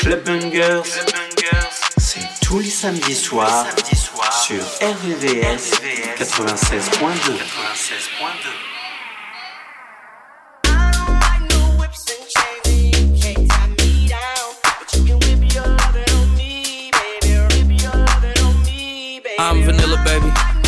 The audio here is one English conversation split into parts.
Club Bungers, c'est tous les samedis soirs sur RVVS 96.2. I'm vanilla, baby.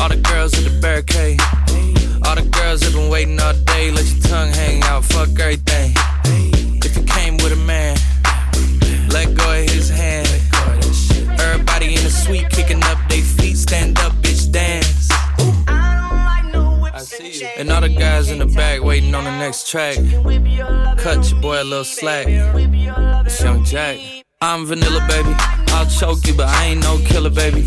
All the girls in the barricade. All the girls have been waiting all day. Let your tongue hang out. Fuck everything. If you came with a man, let go of his hand. Everybody in the suite kicking up their feet. Stand up, bitch, dance. And all the guys in the back waiting on the next track. Cut your boy a little slack. It's Young Jack. I'm vanilla, baby. I'll choke you, but I ain't no killer, baby.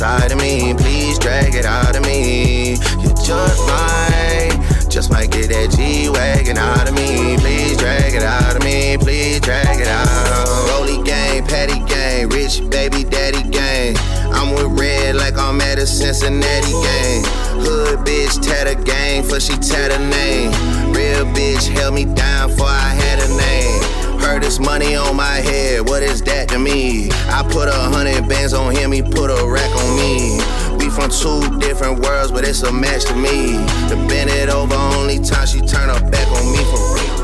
Inside of me. Please drag it out of me. You just might, just might get that G wagon out of me. Please drag it out of me. Please drag it out. Rolly gang, patty gang, rich baby daddy gang. I'm with red like I'm at a Cincinnati game. Hood bitch tatter gang for she tat a name. Real bitch held me down for I had a name. Heard this money on my head, what is that to me? I put a hundred bands on him, he put a rack on me. We from two different worlds, but it's a match to me. The bend it over, only time she turn her back on me for real.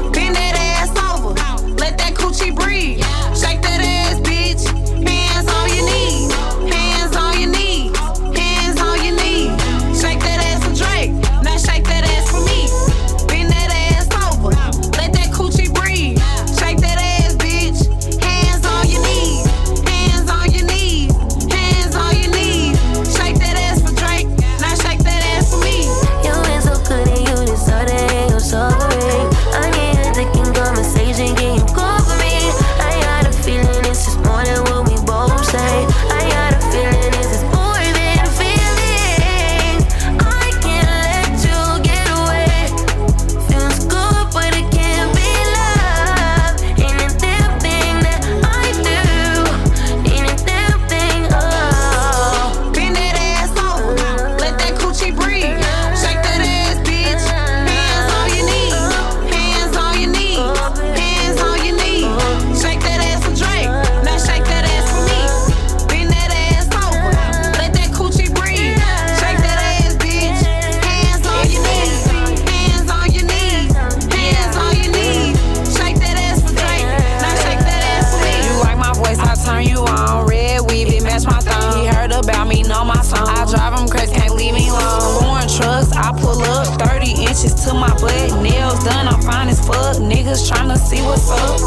See what's up.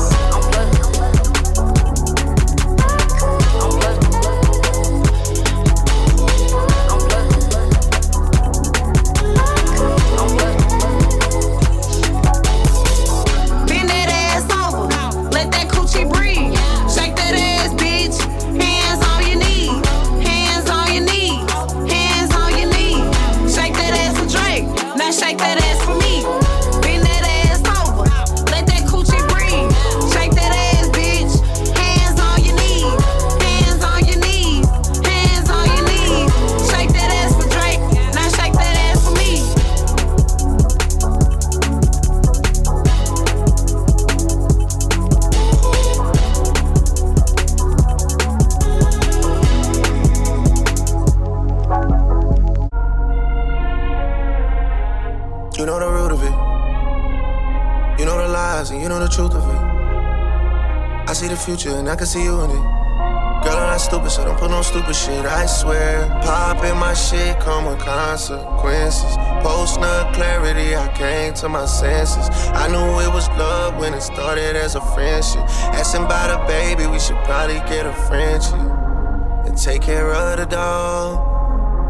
See you in it. Girl, I'm not stupid, so don't put no stupid shit, I swear. Popping my shit come with consequences. Post no clarity, I came to my senses. I knew it was love when it started as a friendship. Asking about a baby, we should probably get a friendship. And take care of the dog.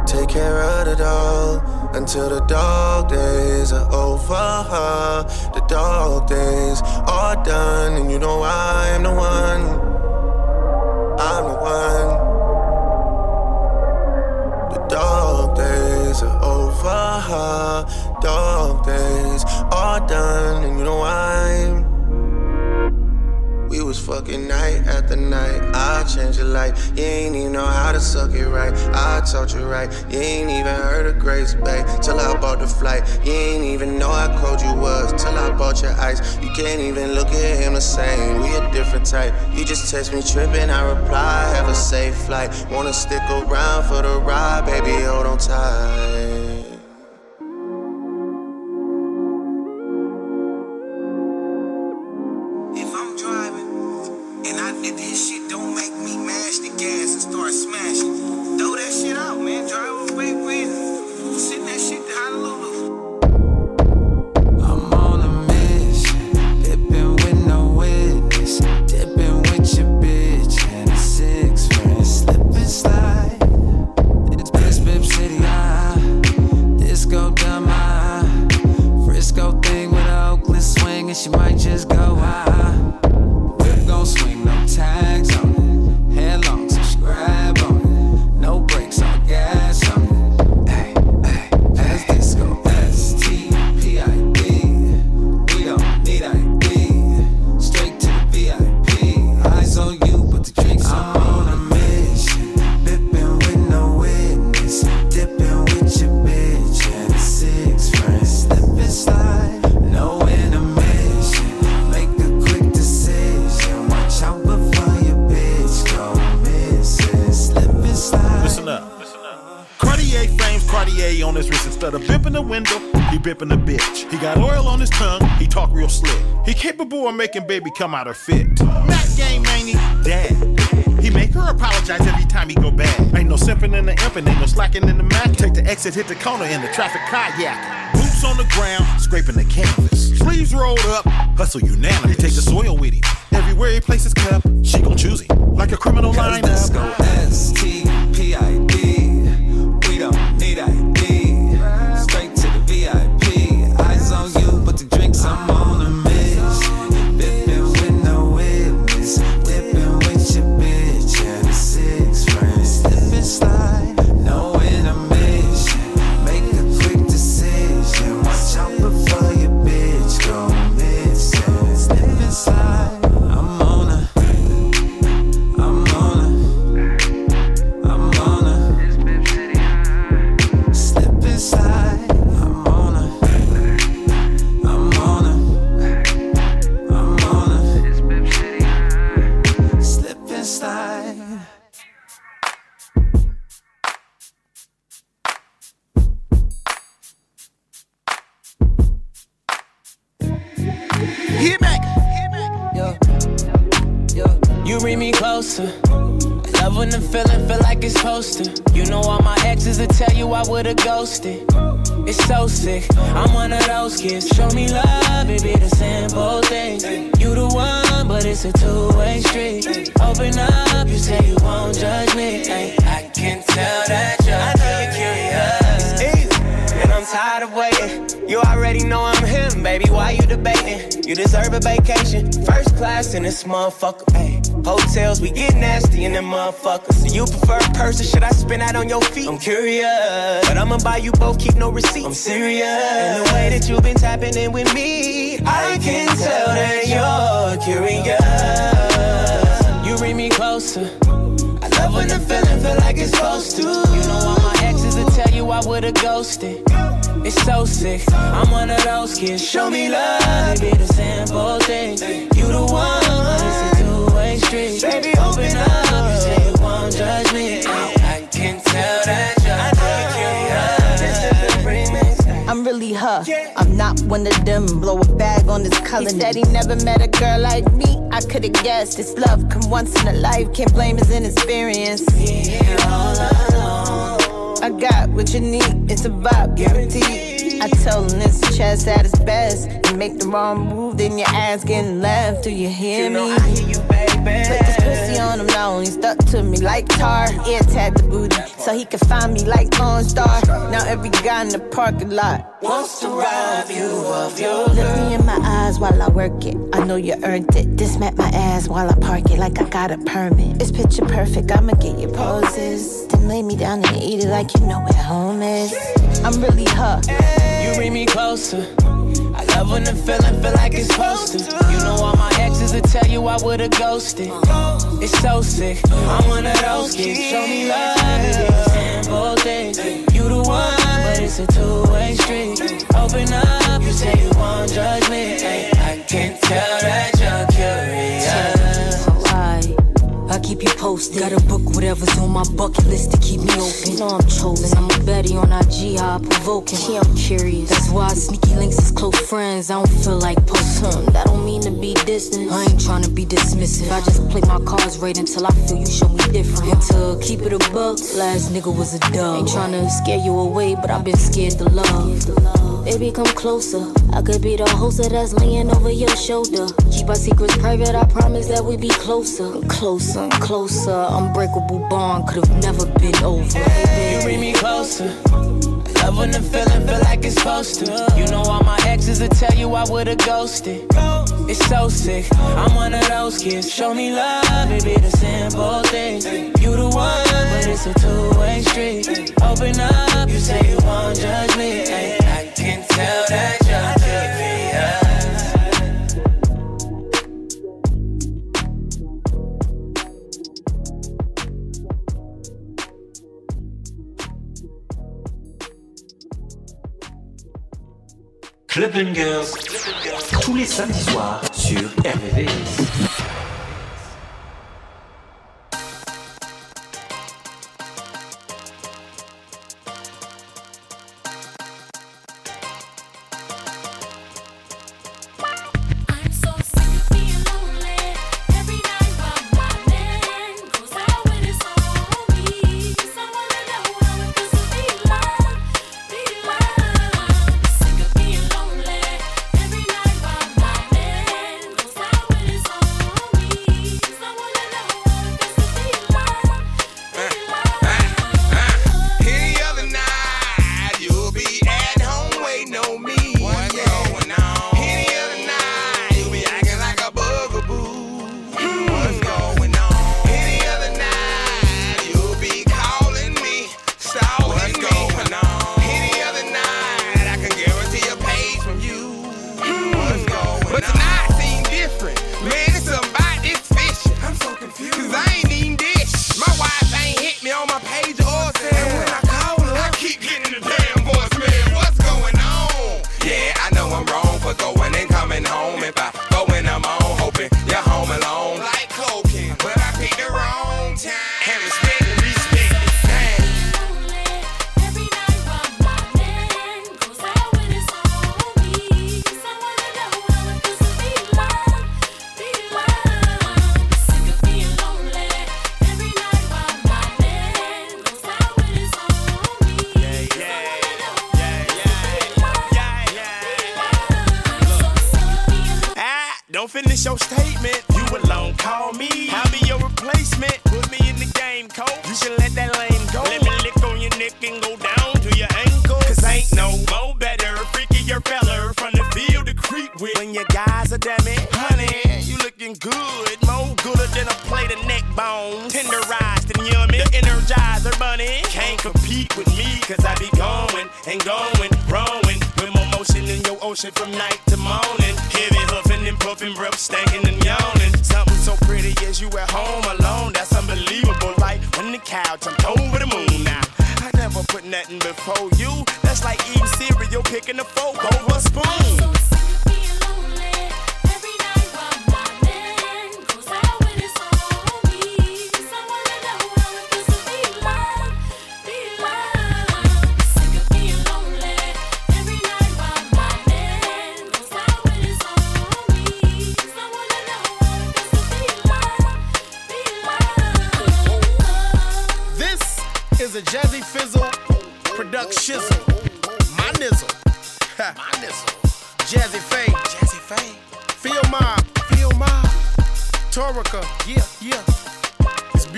Take care of the dog until the dog days are over. The dog days are done, We fucking night after night. I change your life. You ain't even know how to suck it right. I taught you right. You ain't even heard of Grace Bay till I bought the flight. You ain't even know how cold you was till I bought your ice. You can't even look at him the same. We a different type. You just text me tripping. I reply, have a safe flight. Wanna stick around for the ride, baby? Hold on tight. Come out her fit. Mac game ain't? Dad. He make her apologize every time he go bad. Ain't no simping in the imping, ain't no slacking in the Mac. Take the exit, hit the corner in the traffic kayak. Boots on the ground, scraping the canvas. Sleeves rolled up, hustle you He you both, keep no receipts. I'm serious. And the way that you've been tapping in with me, I can tell that you're curious. You bring me closer. I love when the feeling feel like it's supposed to. You know all my exes will tell you I would've ghosted. It's so sick. I'm one of those kids. Show me love, it be the simple things. You the one, it's a two-way street. Baby, open up. Her. I'm not one of them. Blow a bag on this color. He said he never met a girl like me. I could've guessed this love come once in a life. Can't blame his inexperience. I got what you need. It's a vibe guaranteed. I told him this chest at its best. You make the wrong move, then your ass getting left. Do you hear me? I hear you, baby. Put this pussy on him now, he stuck to me like tar. Ear tag the booty, so he can find me like Lone Star. Now every guy in the parking lot Wants to rob you of your Look me in my eyes while I work it. I know you earned it. Dismat my ass while I park it like I got a permit. It's picture perfect, I'ma get your poses. Then lay me down and eat it like you know where home is. I'm really her. You bring me closer. I love when the feeling feel like it's supposed to. You know all my exes will tell you I would've ghosted. It's so sick. I'm one of those kids. Show me love, simple things. You the one, but it's a two-way street. Open up, you say you won't judge me. I can't tell that I keep you posted. Gotta book whatever's on my bucket list to keep me open. know I'm chosen. I'm a Betty on IG, how I provoking. Yeah, I'm curious. That's why sneaky links is close friends. I don't feel like posting. Hmm, that don't mean to be distant. I ain't trying to be dismissive. I just play my cards right until I feel you show me different. To keep it a buck, last nigga was a dub. Ain't trying to scare you away, but I've been scared to love. Baby, come closer. I could be the host that's laying over your shoulder. Keep our secrets private, I promise that we be closer. Closer, closer. Unbreakable bond could've never been over. Hey, You baby. bring me closer. Love when the feeling feel like it's supposed to. You know all my exes will tell you I would've ghosted. It's so sick. I'm one of those kids. Show me love, be the simple things. You the one, but it's a two-way street. Open up, you say you won't judge me. Tell that tous les samedis soirs sur RVVS.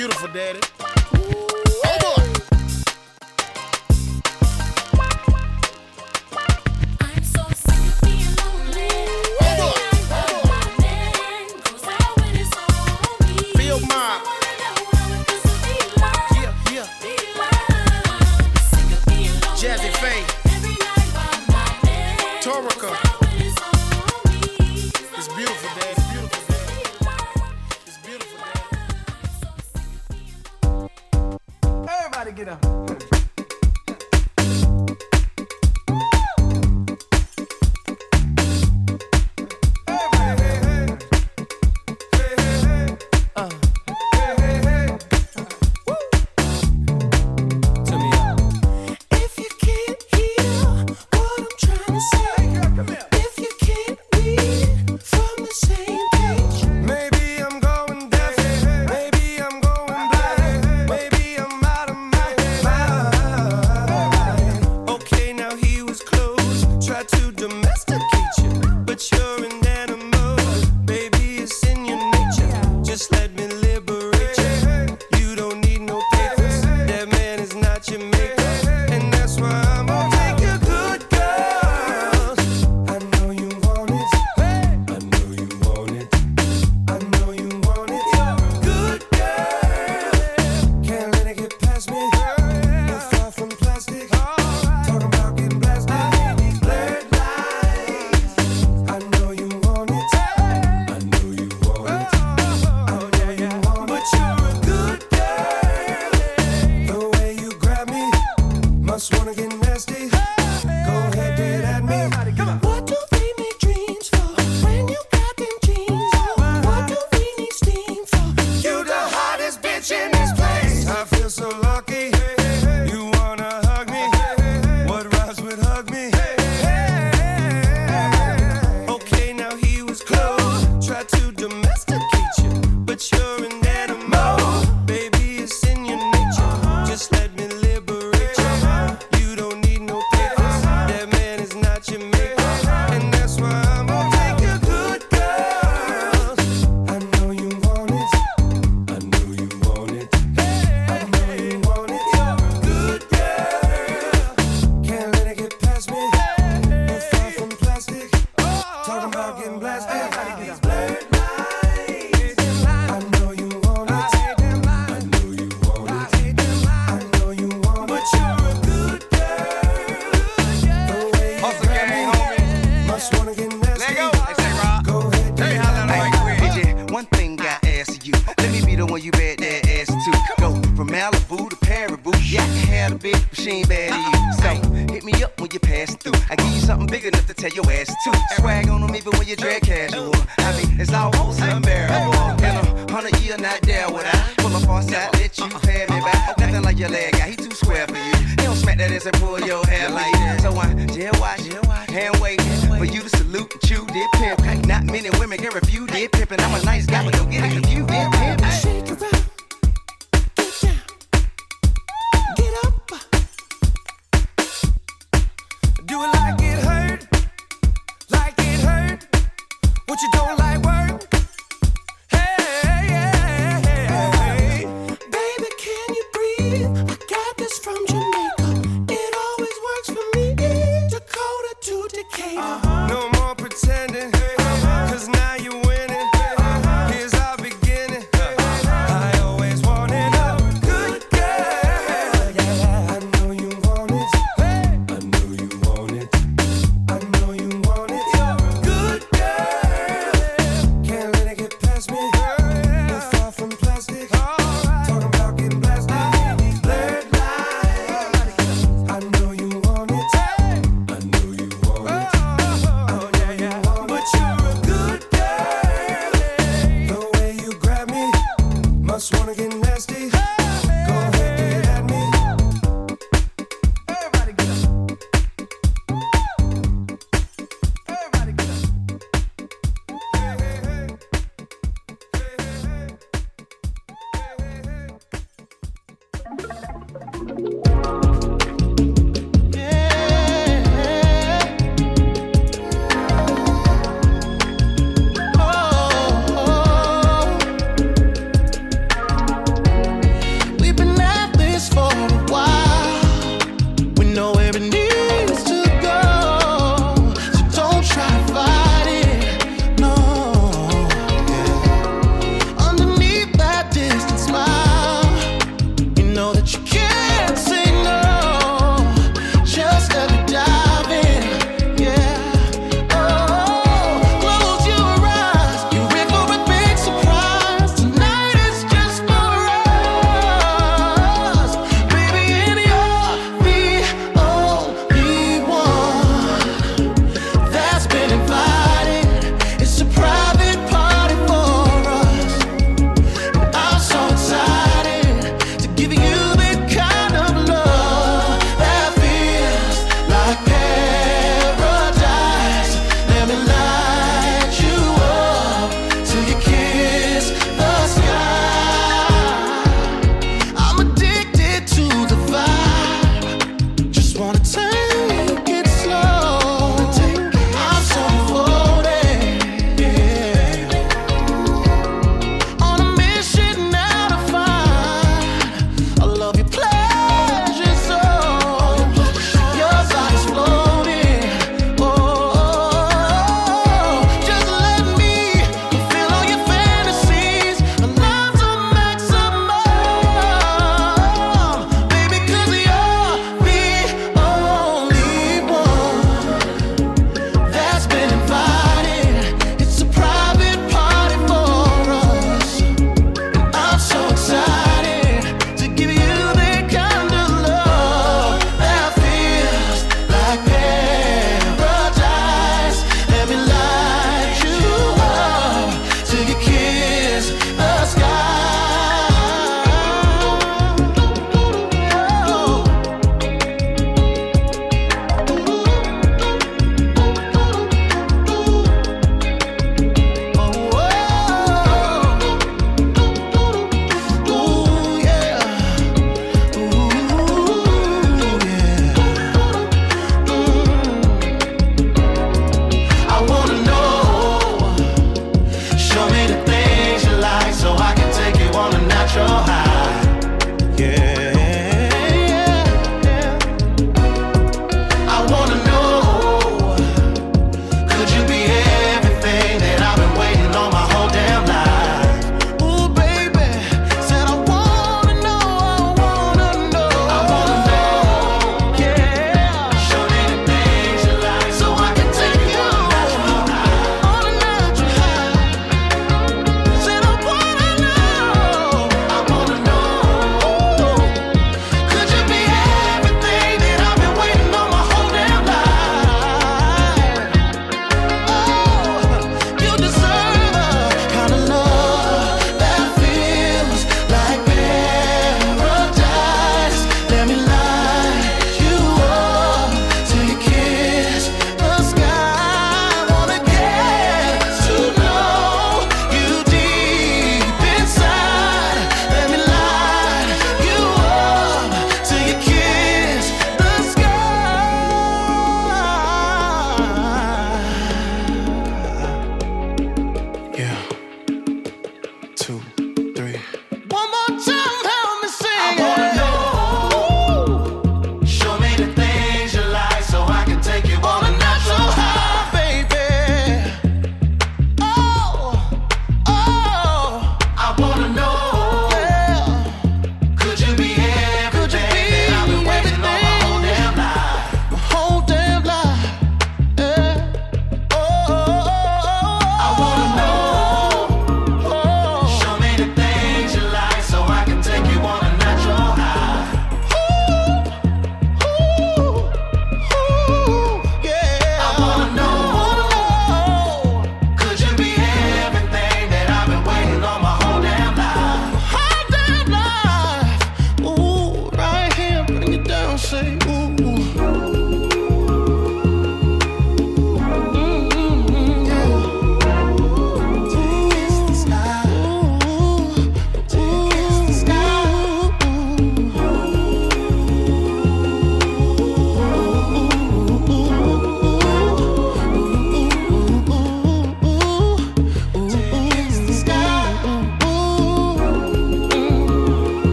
Beautiful, daddy.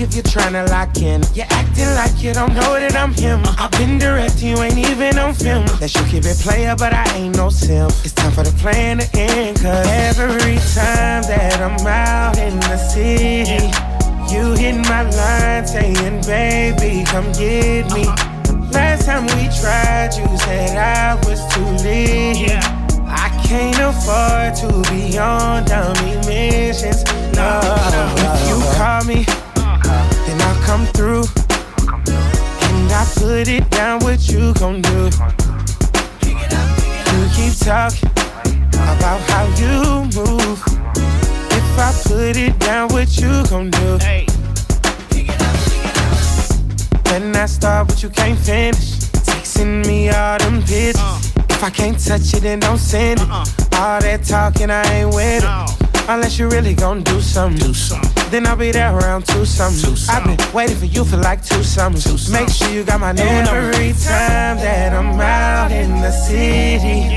If you're tryna lock in. You're acting like you don't know that I'm him. Uh, I've been direct, you ain't even on film. That you keep it player, but I ain't no sim. It's time for the plan to end. Cause every time that I'm out in the city, you hit my line saying, baby, come get me. Last time we tried, you said I was too late. I can't afford to be on dummy missions. No, if you call me, come through. And I put it down, what you gon' do? You keep talking about how you move. If I put it down, what you gon' do? When I start, but you can't finish. Texting me all them pictures. If I can't touch it, then don't send it. Uh-uh. All that talking, I ain't with it. Unless you really gon' do something. Do something. Then I'll be there around two summers. I've been waiting for you for like two summers. Make sure you got my new number. Every time that I'm out in the city,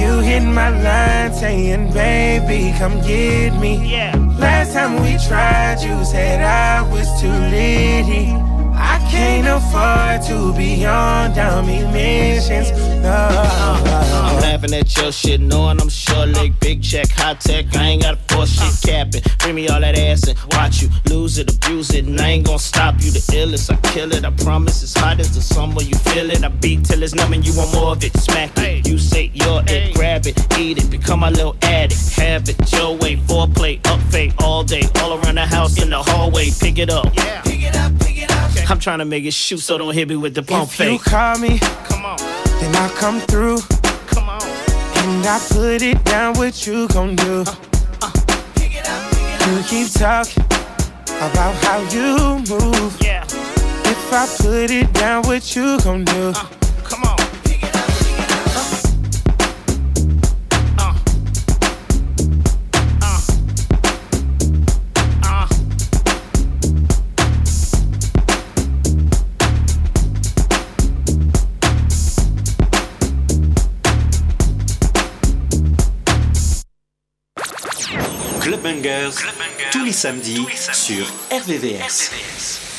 you hit my line saying, baby, come get me. Last time we tried, you said I was too litty. I can't afford to be on dummy missions. No. I'm laughing at your shit, knowing I'm sure like big check, high tech. I ain't got a force shit capping. Bring me all that ass and watch you lose it, abuse it, and I ain't gonna stop you. The illest, I kill it. I promise it's hot as the summer. You feel it. I beat till it's numb and you want more of it. Smack it. You say you're it, grab it, eat it, become my little addict. Have it your way, foreplay, up fade all day, all around the house in the hallway. Pick it up. Yeah. Pick it up, pick it up. I'm trying to make it shoot, so don't hit me with the pump If you call me, Come on. then I'll come through. Come on. And I put it down, what you gon' do? Uh, uh, you keep talking about how you move. Yeah. If I put it down, what you gon' do? Come Clubbangers, tous les samedis, sur RVVS. RVVS.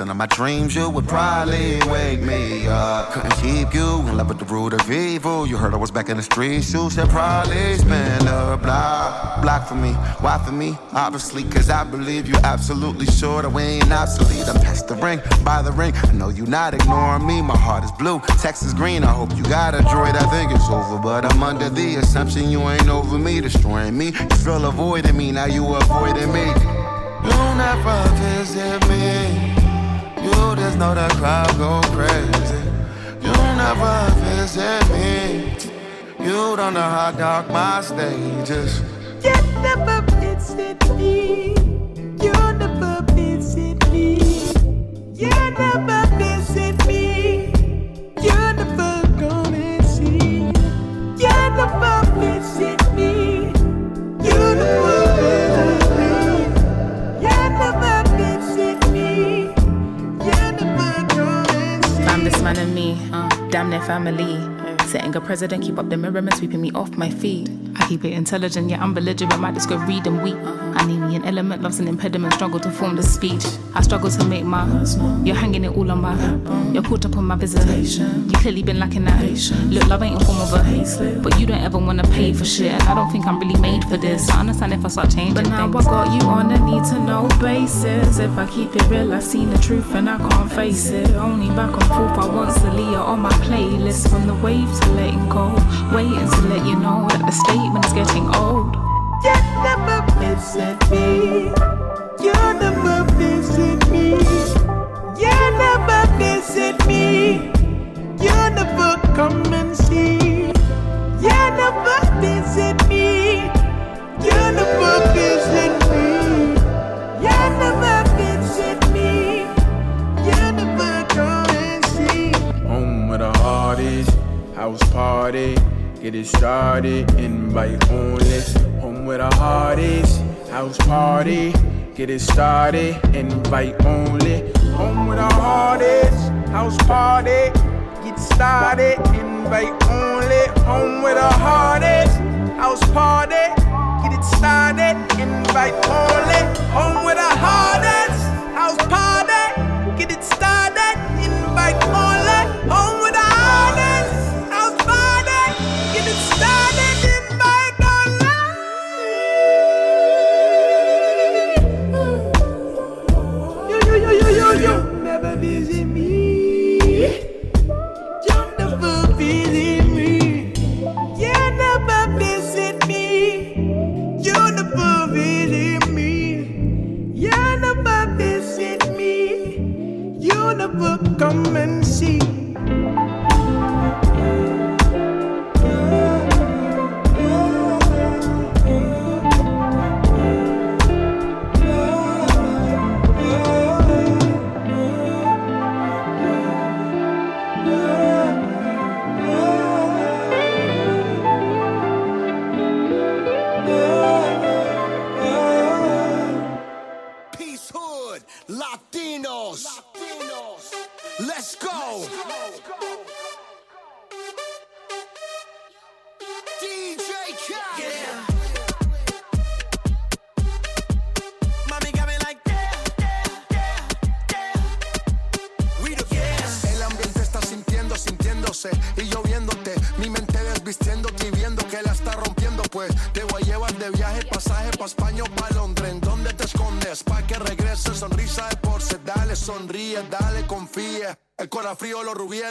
100% of my dreams, you would probably wake me up. Couldn't keep you in love with the root of evil. You heard I was back in the streets, you should probably spin a block. Block for me, why for me? Obviously, cause I believe you absolutely sure that we ain't obsolete. I'm past the ring, by the ring. I know you not ignoring me. My heart is blue, text is green. I hope you got a droid. I think it's over, but I'm under the assumption you ain't over me, destroying me. You feel avoiding me, now you avoiding me. You never visit me. You just know the crowd go crazy. You never visit me. You don't know how dark my stage is. You never visit me. Near family. Setting a president, keep up the mirror and sweeping me off my feet. I keep it intelligent, yeah, I'm belligerent, might just go read and weep. I need me an element, love's an impediment, struggle to form the speech. I struggle to make my You're hanging it all on my You're caught up on my visitation. You clearly been lacking that. Look, love ain't a form of a but you don't ever wanna pay for shit. And I don't think I'm really made for this. I understand if I start changing. But now I got you on a need to know basis. If I keep it real, I've seen the truth and I can't face it. Only back and forth, I want Celia on my playlist. From the wave to letting go. Waiting to let you know that the statement is getting old. You never visit me. You never visit me. You never visit me. You never come and see. You never visit me. You never visit me. You never visit me. You never come and see. Home with the hardest, house party. Get it started, invite only. Home with the hardest, house party. Get it started, invite only. Home with the hardest, house party. Get started, invite only. Home with the hardest, house party. Get it started, invite only. Home with hardest, house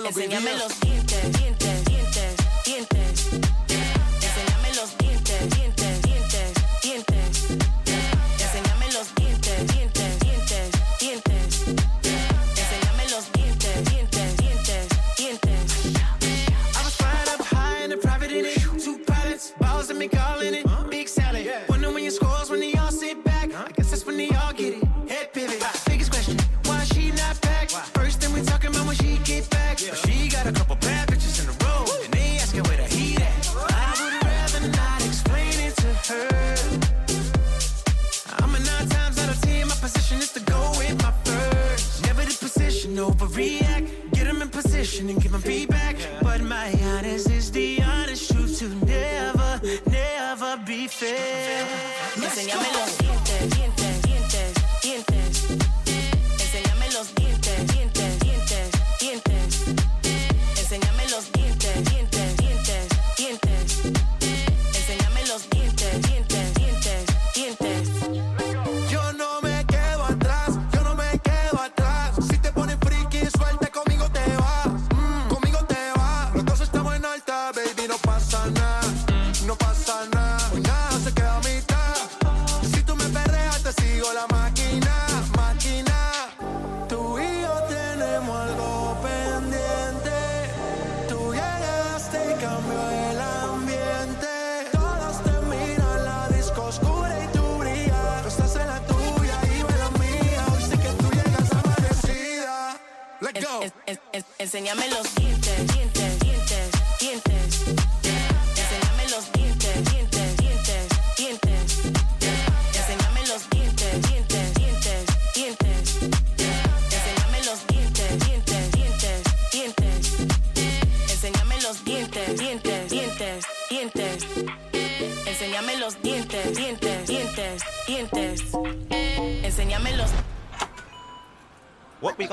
Enséñame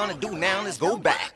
We gonna do now is go back.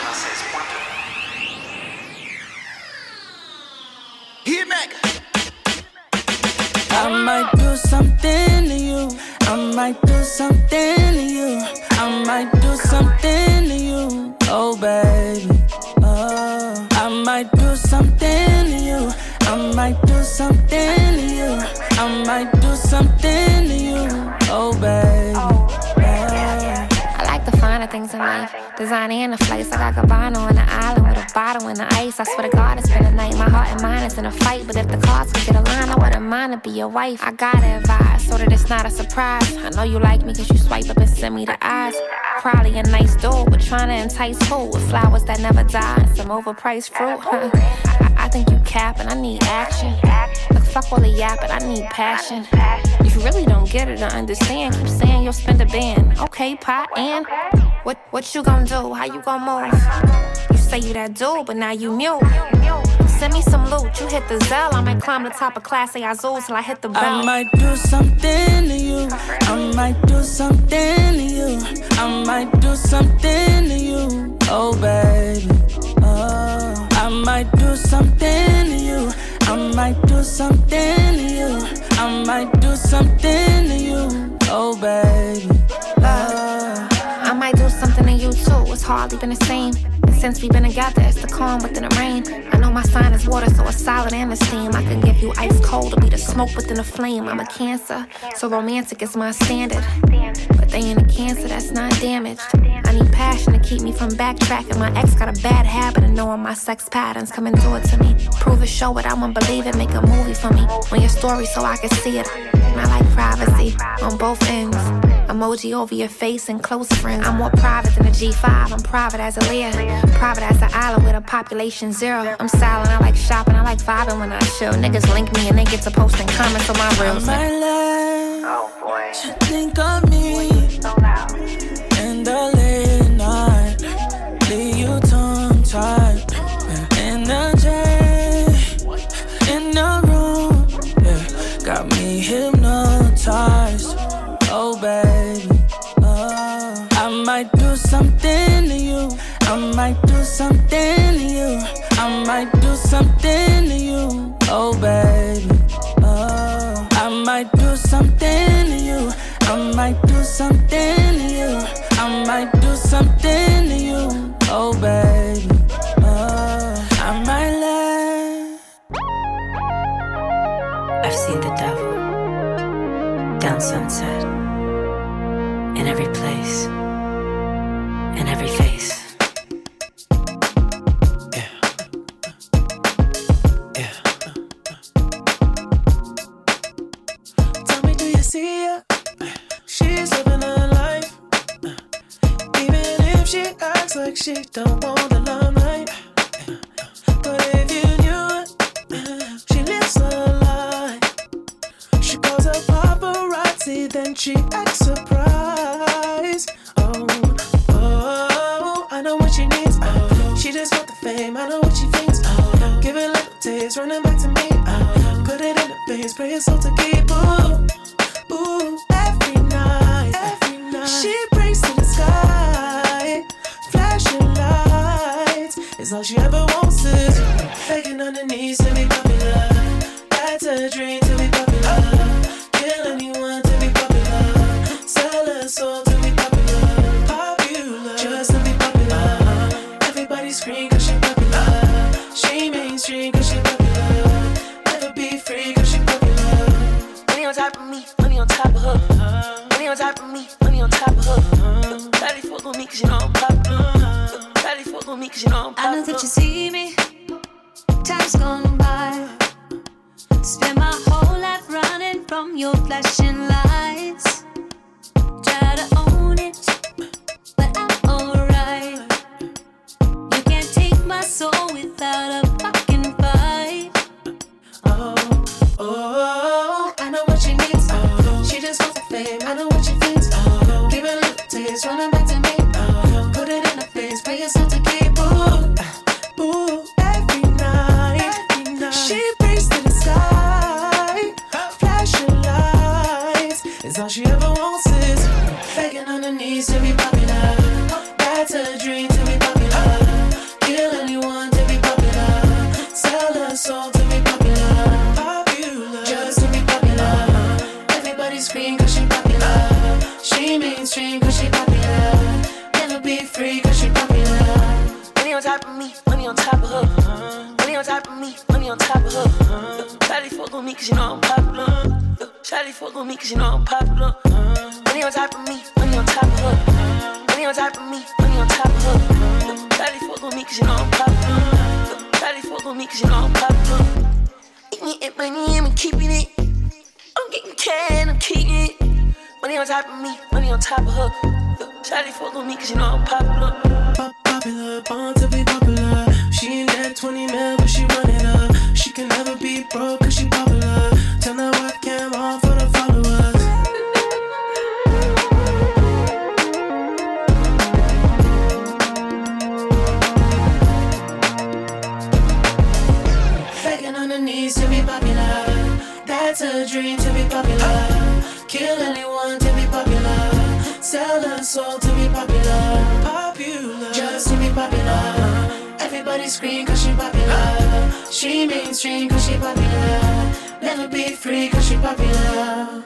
things in life. Design and the flights. I got Gabbana on the island with a bottle in the ice. I swear to God, it's been a night. My heart and mind is in a fight. But if the cards could get aligned, I wouldn't mind to be your wife. I gotta advise so that it's not a surprise. I know you like me cause you swipe up and send me the eyes. Probably a nice dude, but trying to entice who? With flowers that never die and some overpriced fruit. I, I think you capping, I need action. Look, fuck all the yapping, I need passion. If you really don't get it or understand, keep saying you'll spend a band. Okay, pot and what what you gonna do? How you gonna move? You say you that dude, but now you mute. Send me some loot. You hit the Zelle, I might climb the top of Clase Azul till I hit the bell. I might do something to you. I might do something to you. I might do something to you. Oh, baby. Oh, I might do something to you. I might do something to you. I might do something to you. Oh, baby. Oh. I do something to you too. It's hardly been the same. And since we've been together, it's the calm within the rain. I know my sign is water, so it's solid and the steam. I can give you ice cold to be the smoke within the flame. I'm a cancer, so romantic is my standard. But they ain't a cancer that's not damaged. I need passion to keep me from backtracking. My ex got a bad habit of knowing my sex patterns. Come and do it to me. Prove it, show it, I won't believe it. Make a movie for me. On your story so I can see it. And I like privacy on both ends. Emoji over your face and close friends. I'm more private than a G5. I'm private as a Leah. Private as an island with a population zero. I'm silent, I like shopping, I like vibing when I chill. Niggas link me and they get to posting comments on my reels. My life should think of me cause you know I'm poppin'. Probably fuck with me cause you know I'm poppin'. I know that you see me. Time's gone by. Spend my whole life running from your flashing lights. Try to own it, but I'm alright. You can't take my soul without a she Needs to be popular. That's a dream to be popular. Kill anyone to be popular. Sell a soul to be popular. Popular. Just to be popular. Everybody scream cause she popular. She mainstream cause she popular. Never be free cause she popular.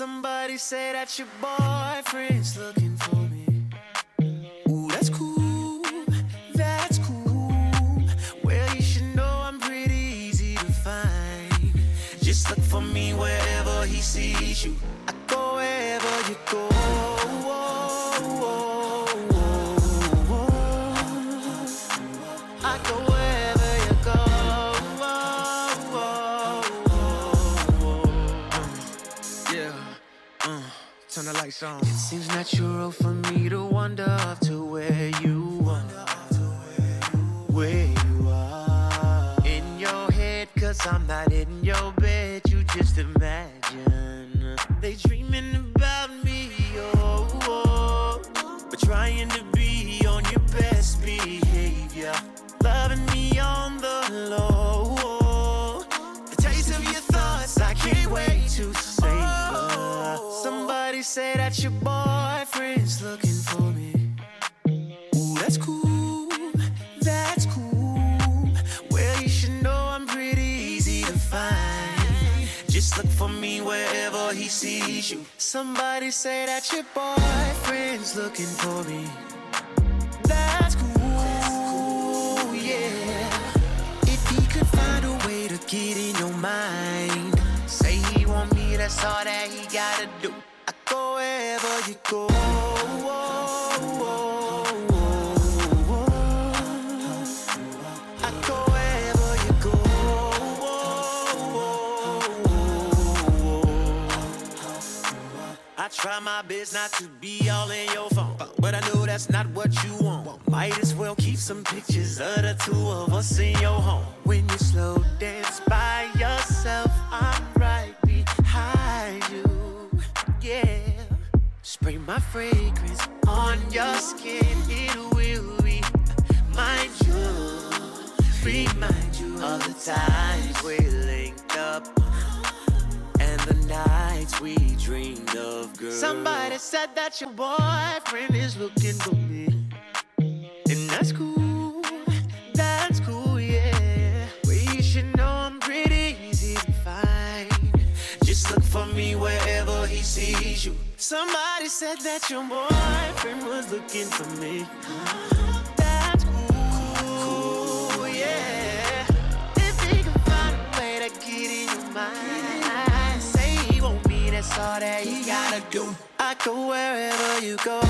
Somebody say that your boyfriend's looking for me. Ooh, that's cool. That's cool. Well, you should know I'm pretty easy to find. Just look for me wherever he sees you. I go wherever you go. Natural for me to wander up to where you are. Where you are. In your head, cause I'm not in Say that your boyfriend's looking for me. Try my best not to be all in your phone, but I know that's not what you want. Might as well keep some pictures of the two of us in your home. When you slow dance by yourself, I'm right behind you. Yeah, spray my fragrance on your skin. It will remind you, remind you of the times we linked up nights we dreamed of, girl. Somebody said that your boyfriend is looking for me. And that's cool, that's cool, yeah. Well, you should know I'm pretty easy to find. Just look for me wherever he sees you. Somebody said that your boyfriend was looking for me. That's cool, yeah. If he can find a way to get in your mind, that's all that you gotta do. I go wherever you go.